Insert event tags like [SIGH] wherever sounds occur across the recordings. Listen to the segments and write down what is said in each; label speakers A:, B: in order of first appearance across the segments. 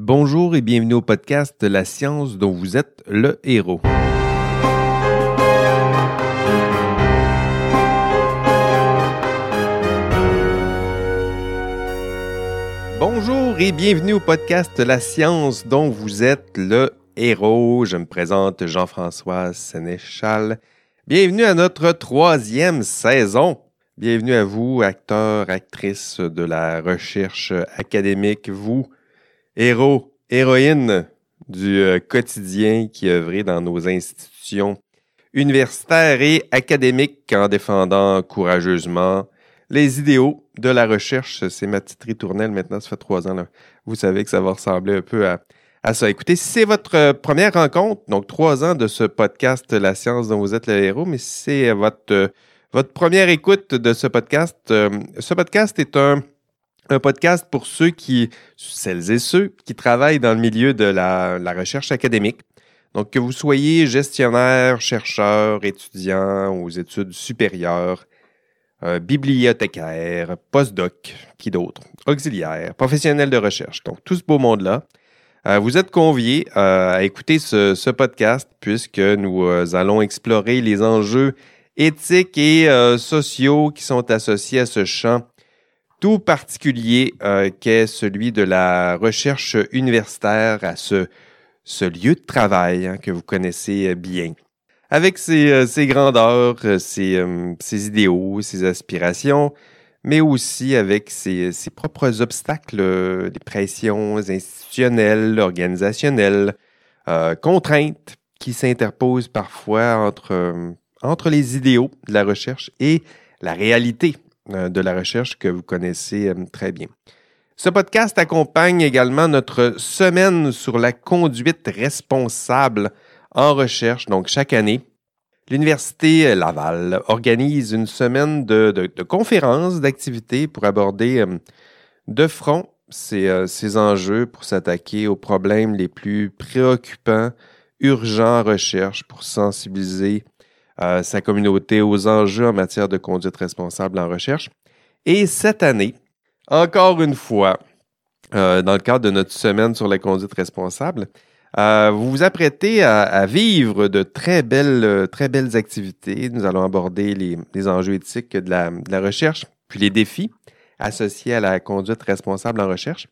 A: Bonjour et bienvenue au podcast La science dont vous êtes le héros. Bonjour et bienvenue au podcast La science dont vous êtes le héros. Je me présente Jean-François Sénéchal. Bienvenue à notre troisième saison. Bienvenue à vous, acteurs, actrices de la recherche académique, vous, héros, héroïnes du euh, quotidien qui œuvrait dans nos institutions universitaires et académiques en défendant courageusement les idéaux de la recherche. C'est ma petite ritournelle maintenant, ça fait trois ans. Vous savez que ça va ressembler un peu à, ça. Écoutez, si c'est votre euh, première rencontre, donc trois ans de ce podcast La science dont vous êtes le héros, mais c'est votre, euh, votre première écoute de ce podcast. ce podcast est un un podcast pour ceux qui, celles et ceux qui travaillent dans le milieu de la, recherche académique. Donc, que vous soyez gestionnaire, chercheur, étudiant aux études supérieures, euh, bibliothécaire, postdoc, qui d'autre, auxiliaire, professionnel de recherche. Donc, tout ce beau monde-là. Euh, vous êtes conviés euh, à écouter ce, ce, podcast puisque nous allons explorer les enjeux éthiques et sociaux qui sont associés à ce champ tout particulier euh, qu'est celui de la recherche universitaire à ce, ce lieu de travail hein, que vous connaissez bien. Avec ses, euh, ses grandeurs, euh, ses, ses, idéaux, ses aspirations, mais aussi avec ses, ses propres obstacles, des pressions institutionnelles, organisationnelles, contraintes qui s'interposent parfois entre, entre les idéaux de la recherche et la réalité euh, de la recherche que vous connaissez euh, très bien. Ce podcast accompagne également notre semaine sur la conduite responsable en recherche. Donc, chaque année, l'Université Laval organise une semaine de, conférences, d'activités pour aborder euh, de front ces enjeux, pour s'attaquer aux problèmes les plus préoccupants, urgents en recherche, pour sensibiliser sa communauté aux enjeux en matière de conduite responsable en recherche. Et cette année, encore une fois, euh, dans le cadre de notre semaine sur la conduite responsable, euh, vous vous apprêtez à, vivre de très belles, très belles activités. Nous allons aborder les, enjeux éthiques de la, recherche, puis les défis associés à la conduite responsable en recherche.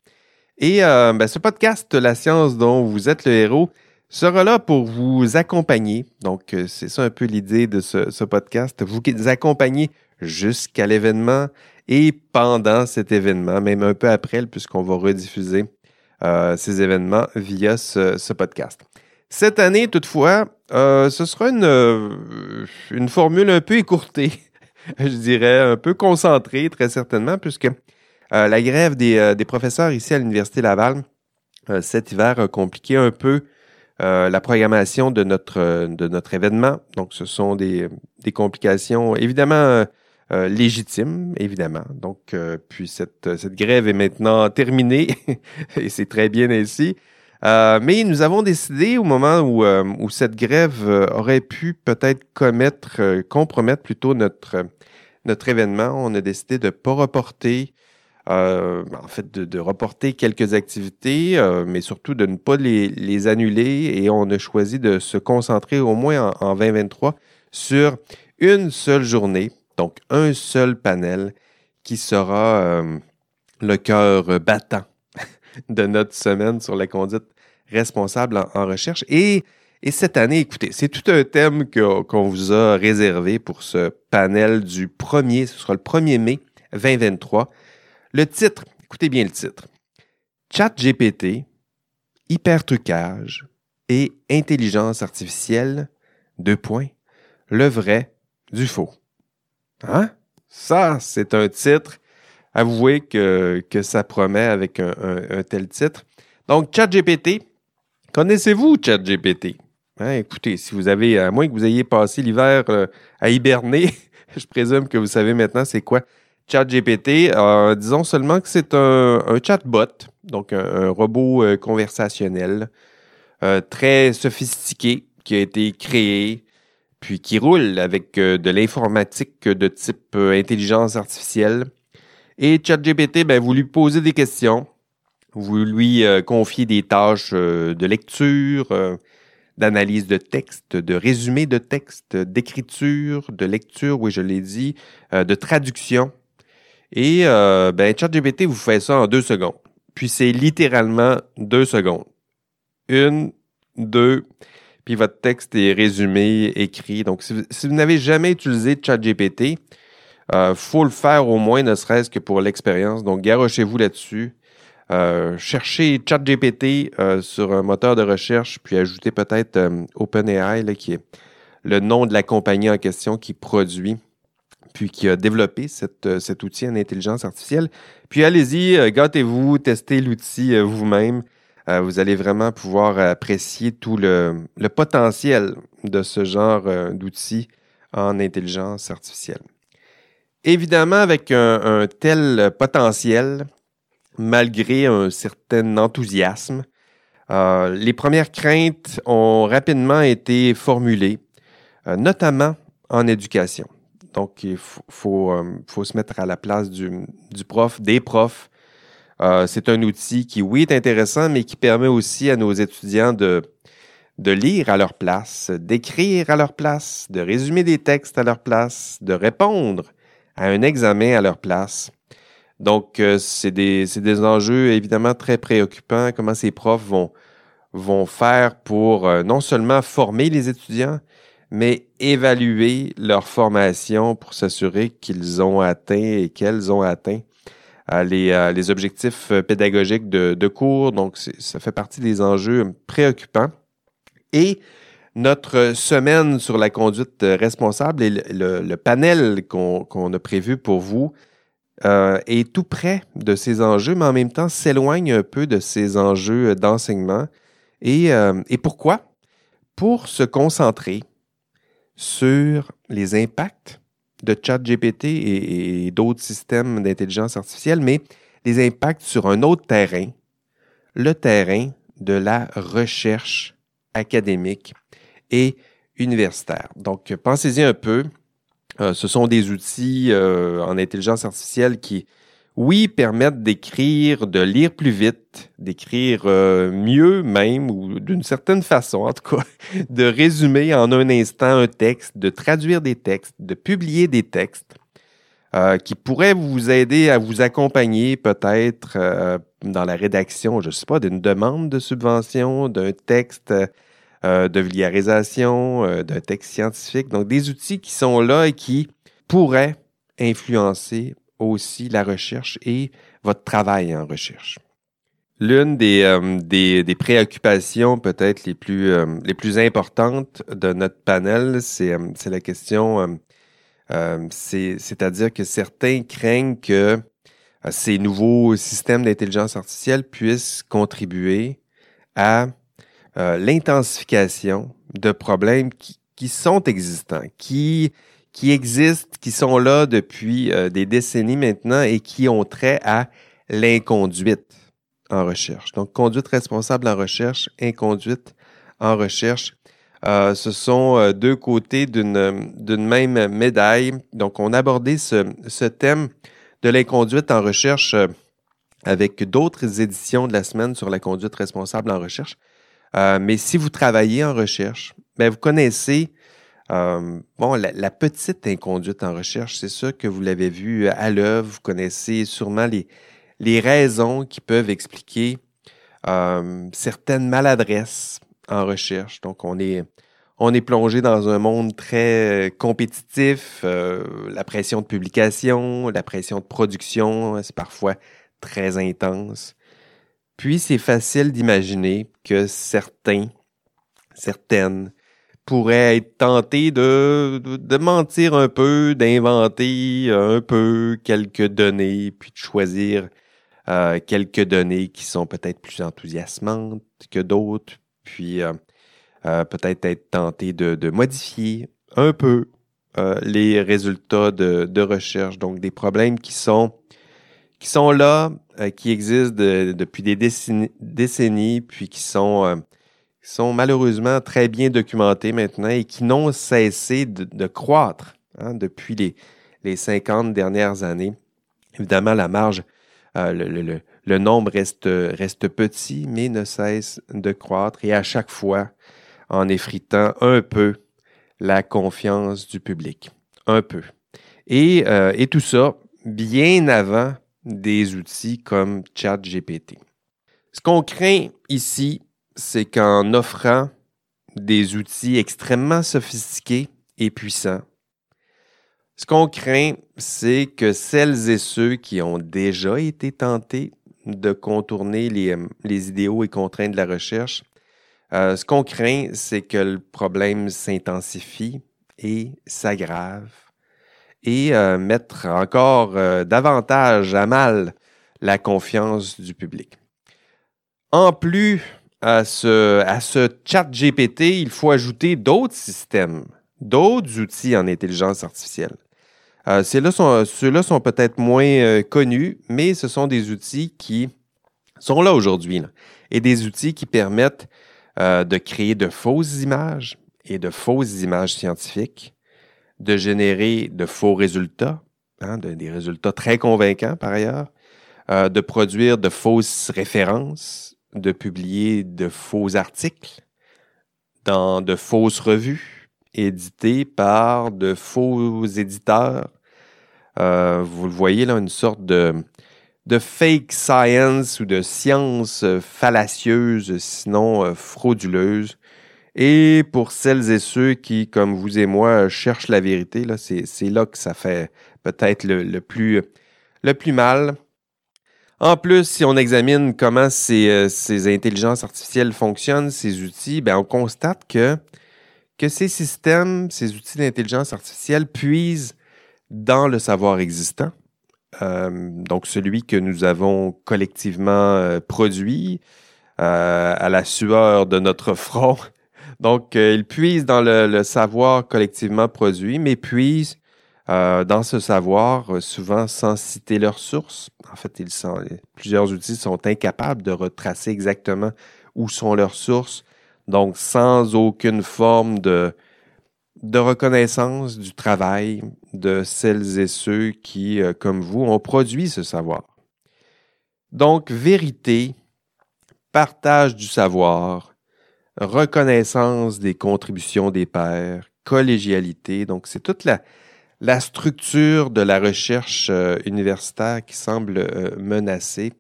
A: Et euh, ben, ce podcast, La science dont vous êtes le héros, sera là pour vous accompagner. Donc, euh, c'est ça un peu l'idée de ce, podcast, vous accompagner jusqu'à l'événement et pendant cet événement, même un peu après, puisqu'on va rediffuser euh, ces événements via ce, podcast. Cette année, toutefois, euh, ce sera une, une formule un peu écourtée, [LAUGHS] je dirais, un peu concentrée, très certainement, puisque la grève des, des, professeurs ici à l'Université Laval cet hiver a compliqué un peu euh, la programmation de notre, de notre événement. Donc, ce sont des, des complications évidemment euh, légitimes, évidemment. Donc, euh, puis cette, cette grève est maintenant terminée [LAUGHS] et c'est très bien ainsi. mais nous avons décidé au moment où, où cette grève aurait pu peut-être commettre, compromettre plutôt notre, notre événement, on a décidé de ne pas reporter euh, en fait, de, reporter quelques activités, euh, mais surtout de ne pas les, annuler. Et on a choisi de se concentrer au moins en, 2023 sur une seule journée, donc un seul panel qui sera euh, le cœur battant [LAUGHS] de notre semaine sur la conduite responsable en, recherche. Et, et, cette année, écoutez, c'est tout un thème qu'on vous a réservé pour ce panel du 1er, ce sera le 1er mai 2023 le titre, écoutez bien le titre. Chat GPT, hypertrucage et intelligence artificielle, deux points, le vrai du faux. Hein? Ça, c'est un titre. Avouez que, ça promet avec un, tel titre. Donc, ChatGPT, connaissez-vous ChatGPT? Hein, écoutez, si vous avez, à moins que vous ayez passé l'hiver euh, à hiberner, [LAUGHS] je présume que vous savez maintenant c'est quoi ChatGPT, euh, disons seulement que c'est un, chatbot, donc un, robot euh, conversationnel euh, très sophistiqué qui a été créé, puis qui roule avec de l'informatique de type intelligence artificielle. Et ChatGPT, ben, vous lui posez des questions, Vous lui confiez des tâches de lecture, d'analyse de texte, de résumé de texte, d'écriture, de lecture, oui, je l'ai dit, de traduction. Et ben, ChatGPT vous fait ça en deux secondes. Puis c'est littéralement deux secondes. Une, deux, puis votre texte est résumé, écrit. Donc, si vous, n'avez jamais utilisé ChatGPT, il euh, faut le faire au moins, ne serait-ce que pour l'expérience. Donc, garochez-vous là-dessus. Euh, cherchez ChatGPT euh, sur un moteur de recherche, puis ajoutez peut-être OpenAI, qui est le nom de la compagnie en question qui produit, puis qui a développé cet outil en intelligence artificielle. Puis allez-y, gâtez-vous, testez l'outil vous-même. Euh, vous allez vraiment pouvoir apprécier tout le, potentiel de ce genre euh, d'outils en intelligence artificielle. Évidemment, avec un, tel potentiel, malgré un certain enthousiasme, euh, les premières craintes ont rapidement été formulées, notamment en éducation. Donc, il faut, se mettre à la place du prof, des profs, euh, c'est un outil qui, oui, est intéressant, mais qui permet aussi à nos étudiants de, lire à leur place, d'écrire à leur place, de résumer des textes à leur place, de répondre à un examen à leur place. Donc, euh, c'est des, enjeux évidemment très préoccupants, comment ces profs vont, faire pour euh, non seulement former les étudiants, mais évaluer leur formation pour s'assurer qu'ils ont atteint et qu'elles ont atteint les, les, objectifs euh, pédagogiques de, cours. Donc, ça fait partie des enjeux préoccupants. Et notre semaine sur la conduite responsable et le, panel qu'on a prévu pour vous euh, est tout près de ces enjeux, mais en même temps s'éloigne un peu de ces enjeux d'enseignement. Et, euh, et pourquoi? Pour se concentrer sur les impacts de ChatGPT et, et d'autres systèmes d'intelligence artificielle, mais les impacts sur un autre terrain, le terrain de la recherche académique et universitaire. Donc, pensez-y un peu. Euh, ce sont des outils euh, en intelligence artificielle qui oui, permettent d'écrire, de lire plus vite, d'écrire euh, mieux même, ou d'une certaine façon en tout cas, [LAUGHS] de résumer en un instant un texte, de traduire des textes, de publier des textes euh, qui pourraient vous aider à vous accompagner peut-être euh, dans la rédaction, je ne sais pas, d'une demande de subvention, d'un texte de vulgarisation, d'un texte scientifique. Donc des outils qui sont là et qui pourraient influencer aussi la recherche et votre travail en recherche. L'une des, euh, des, préoccupations peut-être les plus, euh, les plus importantes de notre panel, c'est euh, la question, c'est-à-dire que certains craignent que ces nouveaux systèmes d'intelligence artificielle puissent contribuer à l'intensification de problèmes qui, qui sont existants, qui qui existent, qui sont là depuis euh, des décennies maintenant et qui ont trait à l'inconduite en recherche. Donc, conduite responsable en recherche, inconduite en recherche. Euh, ce sont euh, deux côtés d'une même médaille. Donc, on a abordé ce, ce thème de l'inconduite en recherche avec d'autres éditions de la semaine sur la conduite responsable en recherche. mais si vous travaillez en recherche, ben vous connaissez euh, bon, la, petite inconduite en recherche, c'est sûr que vous l'avez vu à l'œuvre, vous connaissez sûrement les, les raisons qui peuvent expliquer euh, certaines maladresses en recherche. Donc, on est, on est plongé dans un monde très compétitif, euh, la pression de publication, la pression de production, c'est parfois très intense. Puis, c'est facile d'imaginer que certains, certaines pourrait être tenté de, de, mentir un peu, d'inventer un peu quelques données, puis de choisir euh, quelques données qui sont peut-être plus enthousiasmantes que d'autres, puis euh, euh, peut-être être tenté de, de, modifier un peu les résultats de, de, recherche, donc des problèmes qui sont qui sont là, qui existent depuis des décennies, décennies, puis qui sont qui sont malheureusement très bien documentés maintenant et qui n'ont cessé de, croître hein, depuis les, les 50 dernières années. Évidemment, la marge, euh, le nombre reste, petit, mais ne cesse de croître et à chaque fois en effritant un peu la confiance du public. Un peu. Et, euh, et tout ça bien avant des outils comme ChatGPT. Ce qu'on craint ici, c'est qu'en offrant des outils extrêmement sophistiqués et puissants, ce qu'on craint, c'est que celles et ceux qui ont déjà été tentés de contourner les, euh, idéaux et contraintes de la recherche, euh, ce qu'on craint, c'est que le problème s'intensifie et s'aggrave et euh, mettre encore davantage à mal la confiance du public. En plus à ce, à ce chat GPT, il faut ajouter d'autres systèmes, d'autres outils en intelligence artificielle. Euh, ceux-là sont, peut-être moins euh, connus, mais ce sont des outils qui sont là aujourd'hui et des outils qui permettent euh, de créer de fausses images et de fausses images scientifiques, de générer de faux résultats, hein, des résultats très convaincants par ailleurs, de produire de fausses références, de publier de faux articles dans de fausses revues éditées par de faux éditeurs euh, vous le voyez là, une sorte de, de fake science ou de science euh, fallacieuse, sinon euh, frauduleuse. Et pour celles et ceux qui, comme vous et moi, cherchent la vérité, là, c'est, là que ça fait peut-être le, plus, le plus mal. En plus, si on examine comment ces, ces intelligences artificielles fonctionnent, ces outils, ben on constate que, ces systèmes, ces outils d'intelligence artificielle puisent dans le savoir existant, euh, donc celui que nous avons collectivement euh, produit euh, à la sueur de notre front. [LAUGHS] Donc, ils puisent dans le, savoir collectivement produit, mais puisent dans ce savoir, souvent sans citer leurs sources. En fait, sont, plusieurs outils sont incapables de retracer exactement où sont leurs sources, donc sans aucune forme de, de reconnaissance du travail de celles et ceux qui, euh, comme vous, ont produit ce savoir. Donc, vérité, partage du savoir, reconnaissance des contributions des pairs, collégialité, donc c'est toute la, la structure de la recherche euh, universitaire qui semble euh, menacée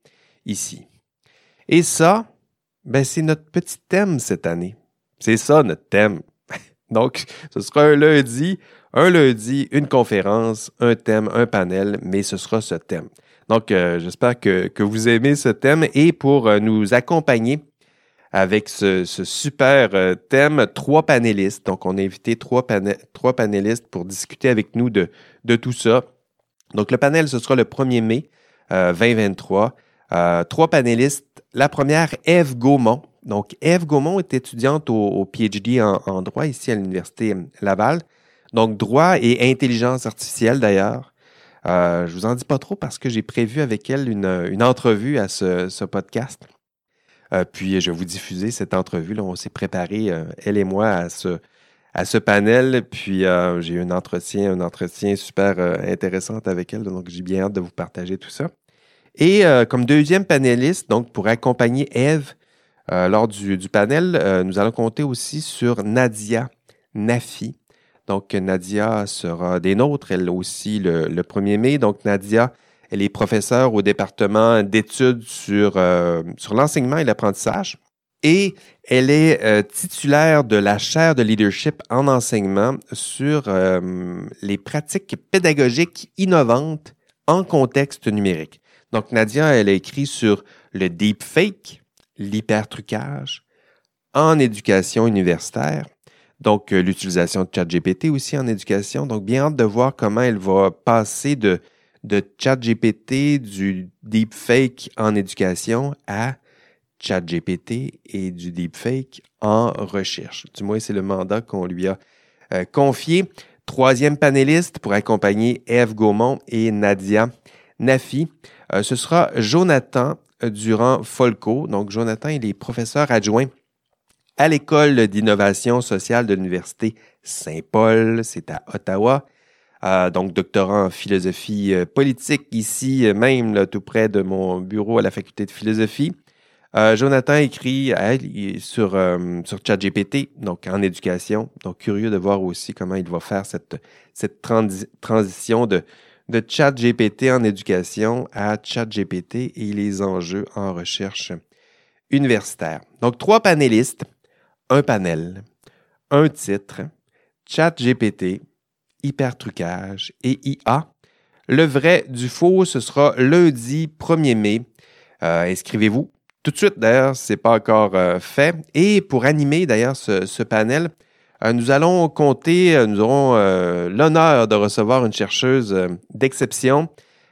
A: ici. Et ça, ben, c'est notre petit thème cette année. C'est ça notre thème. [LAUGHS] Donc, ce sera un lundi, un lundi, une conférence, un thème, un panel, mais ce sera ce thème. Donc, euh, j'espère que, que, vous aimez ce thème et pour nous accompagner avec ce, super euh, thème, trois panélistes. Donc, on a invité trois, panélistes pour discuter avec nous de, tout ça. Donc, le panel, ce sera le 1er mai 2023. trois panélistes. La première, Eve Gaumont. Donc, Eve Gaumont est étudiante au, PhD en, droit ici à l'Université Laval. Donc, droit et intelligence artificielle d'ailleurs. Euh, je vous en dis pas trop parce que j'ai prévu avec elle une, entrevue à ce, podcast. Euh, puis, je vais vous diffuser cette entrevue. On s'est préparé, euh, elle et moi, à ce, à ce panel. Puis, j'ai eu un entretien, un entretien super intéressant avec elle. Donc, j'ai bien hâte de vous partager tout ça. Et comme deuxième panéliste, donc pour accompagner Eve euh, lors du, panel, euh, nous allons compter aussi sur Nadia Nafi. Donc, Nadia sera des nôtres, elle aussi, le, 1er mai. Donc, Nadia, elle est professeure au département d'études sur, euh, sur l'enseignement et l'apprentissage. Et elle est titulaire de la chaire de leadership en enseignement sur les pratiques pédagogiques innovantes en contexte numérique. Donc, Nadia, elle a écrit sur le deepfake, l'hypertrucage en éducation universitaire. Donc, euh, l'utilisation de ChatGPT aussi en éducation. Donc, bien hâte de voir comment elle va passer de, de ChatGPT, du deepfake en éducation à ChatGPT et du deepfake en recherche. Du moins, c'est le mandat qu'on lui a euh, confié. Troisième panéliste pour accompagner Eve Gaumont et Nadia Nafi, euh, ce sera Jonathan durant Folco. Donc, Jonathan, il est professeur adjoint à l'École d'innovation sociale de l'Université Saint-Paul, c'est à Ottawa. Donc doctorant en philosophie politique ici même, tout près de mon bureau à la faculté de philosophie. Jonathan écrit sur, sur ChatGPT, donc en éducation. Donc, curieux de voir aussi comment il va faire cette, cette transition de, de ChatGPT en éducation à ChatGPT et les enjeux en recherche universitaire. Donc, trois panélistes, un panel, un titre, ChatGPT, hypertrucage et IA. Le vrai du faux, ce sera lundi 1er mai. Euh, inscrivez-vous tout de suite, d'ailleurs, ce n'est pas encore euh, fait. Et pour animer, d'ailleurs, ce, panel, euh, nous allons compter, nous aurons l'honneur de recevoir une chercheuse d'exception.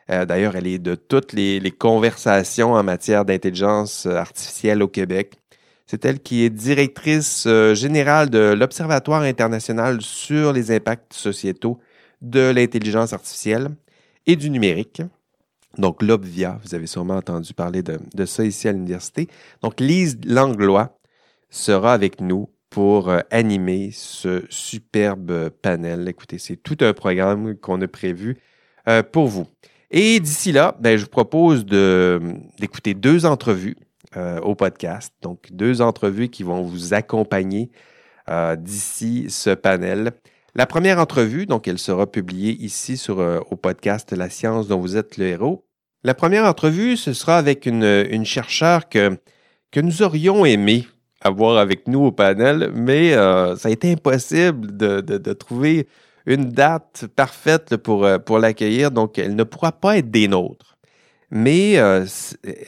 A: d'ailleurs, elle est de toutes les conversations en matière d'intelligence artificielle au Québec. C'est elle qui est directrice euh, générale de l'Observatoire international sur les impacts sociétaux de l'intelligence artificielle et du numérique. Donc, l'Obvia, vous avez sûrement entendu parler de, ça ici à l'université. Donc, Lise Langlois sera avec nous pour euh, animer ce superbe panel. Écoutez, c'est tout un programme qu'on a prévu euh, pour vous. Et d'ici là, ben, je vous propose d'écouter deux entrevues euh, au podcast. Donc, deux entrevues qui vont vous accompagner euh, d'ici ce panel. La première entrevue, donc, elle sera publiée ici sur, euh, au podcast La science dont vous êtes le héros. La première entrevue, ce sera avec une, une chercheure que, nous aurions aimé avoir avec nous au panel, mais ça a été impossible de, trouver une date parfaite pour l'accueillir, donc elle ne pourra pas être des nôtres mais euh,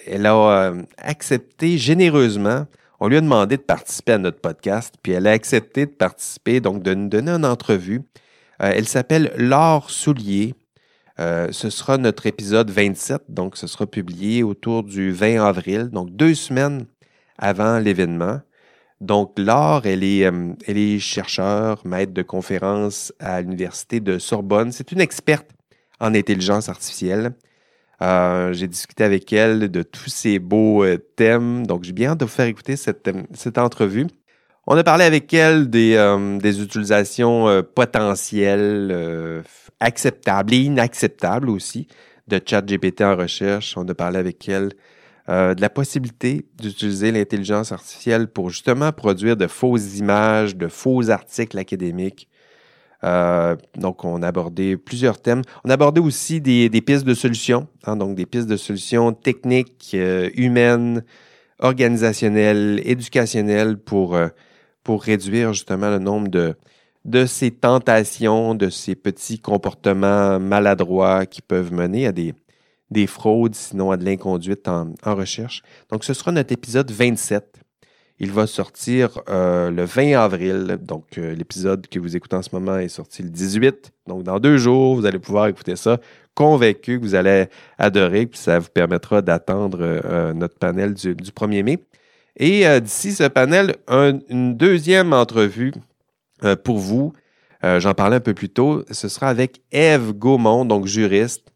A: elle a euh, accepté généreusement. On lui a demandé de participer à notre podcast, puis elle a accepté de participer, donc de nous donner une entrevue. Euh, elle s'appelle Laure Soulier. ce sera notre épisode 27, donc ce sera publié autour du 20 avril, donc deux semaines avant l'événement. Donc, Laure, elle est, elle est chercheure, maître de conférence à l'Université de Sorbonne. C'est une experte en intelligence artificielle. Euh, j'ai discuté avec elle de tous ces beaux euh, thèmes. Donc, j'ai bien hâte de vous faire écouter cette, euh, cette entrevue. On a parlé avec elle des, des utilisations potentielles, acceptables et inacceptables aussi de ChatGPT en recherche. On a parlé avec elle de la possibilité d'utiliser l'intelligence artificielle pour justement produire de fausses images, de faux articles académiques euh, donc, on a abordé plusieurs thèmes. On a abordé aussi des, pistes de solutions, hein, donc des pistes de solutions techniques, euh, humaines, organisationnelles, éducationnelles pour, euh, pour réduire justement le nombre de, de ces tentations, de ces petits comportements maladroits qui peuvent mener à des, des fraudes, sinon à de l'inconduite en, en recherche. Donc, ce sera notre épisode 27. Il va sortir euh, le 20 avril. Donc, euh, l'épisode que vous écoutez en ce moment est sorti le 18. Donc, dans deux jours, vous allez pouvoir écouter ça. Convaincu que vous allez adorer, puis ça vous permettra d'attendre euh, notre panel du, 1er mai. Et d'ici ce panel, une deuxième entrevue pour vous. J'en parlais un peu plus tôt. Ce sera avec Eve Gaumont, donc juriste.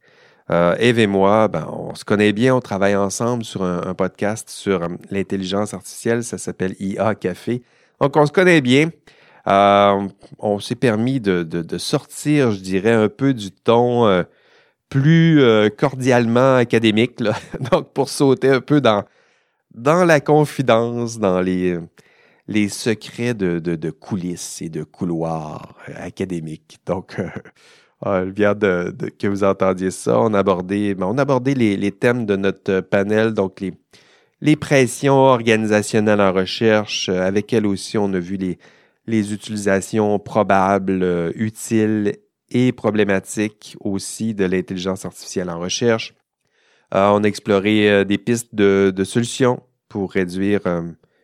A: Euh, Eve et moi, ben, on se connaît bien, on travaille ensemble sur un, podcast sur euh, l'intelligence artificielle, ça s'appelle IA Café. Donc, on se connaît bien. Euh, on s'est permis de, sortir, je dirais, un peu du ton plus cordialement académique, [LAUGHS] donc pour sauter un peu dans, dans la confidence, dans les, les secrets de, de, coulisses et de couloirs académiques. Donc, ah, bien de, que vous entendiez ça. On a abordé, ben, on abordé les, thèmes de notre panel, donc les, les pressions organisationnelles en recherche. Euh, avec elle aussi, on a vu les, les utilisations probables, euh, utiles et problématiques aussi de l'intelligence artificielle en recherche. Euh, on a exploré des pistes de, de, solutions pour réduire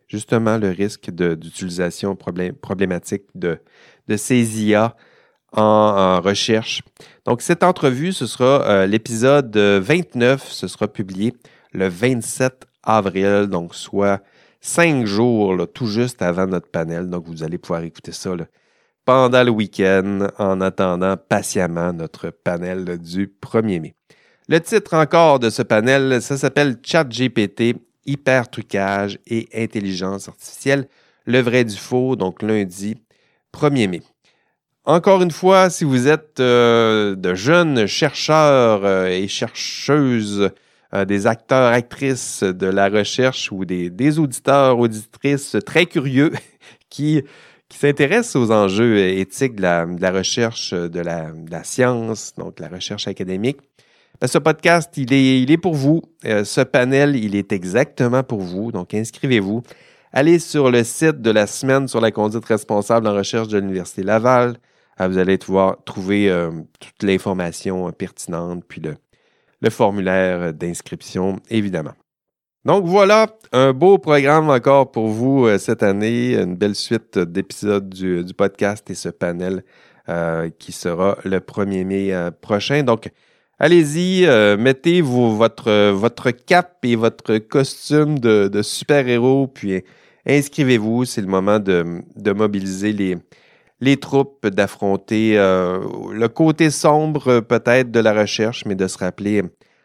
A: justement le risque d'utilisation problématique de, de ces IA en, recherche. Donc, cette entrevue, ce sera euh, l'épisode 29, ce sera publié le 27 avril, donc soit cinq jours, tout juste avant notre panel. Donc, vous allez pouvoir écouter ça pendant le week-end en attendant patiemment notre panel du 1er mai. Le titre encore de ce panel, ça s'appelle ChatGPT, hyper trucage et intelligence artificielle. Le vrai du faux, donc lundi 1er mai. Encore une fois, si vous êtes de jeunes chercheurs et chercheuses, des acteurs, actrices de la recherche ou des, auditeurs, auditrices très curieux [LAUGHS] qui qui s'intéresse aux enjeux éthiques de la, recherche, de la, science, donc la recherche académique, ben, ce podcast, il est, il est pour vous. Euh, ce panel, il est exactement pour vous. Donc, inscrivez-vous. Allez sur le site de la semaine sur la conduite responsable en recherche de l'Université Laval. Ah, vous allez pouvoir trouver euh, toute l'information pertinente, puis le, formulaire d'inscription, évidemment. Donc voilà, un beau programme encore pour vous euh, cette année, une belle suite d'épisodes du, podcast et ce panel euh, qui sera le 1er mai euh, prochain. Donc allez-y, mettez votre, votre cap et votre costume de, super-héros, puis inscrivez-vous. C'est le moment de, mobiliser les, les troupes, d'affronter le côté sombre peut-être de la recherche, mais de se rappeler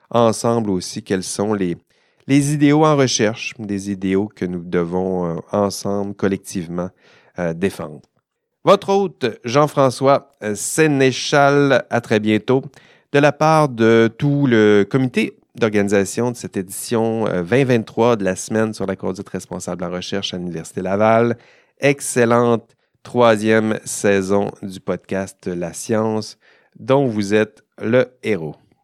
A: ensemble aussi quels sont les les idéaux en recherche, des idéaux que nous devons euh, ensemble, collectivement, euh, défendre. Votre hôte, Jean-François euh, Sénéchal, à très bientôt. De la part de tout le comité d'organisation de cette édition 2023 de la semaine sur la conduite responsable en recherche à l'Université Laval, excellente troisième saison du podcast La science dont vous êtes le héros.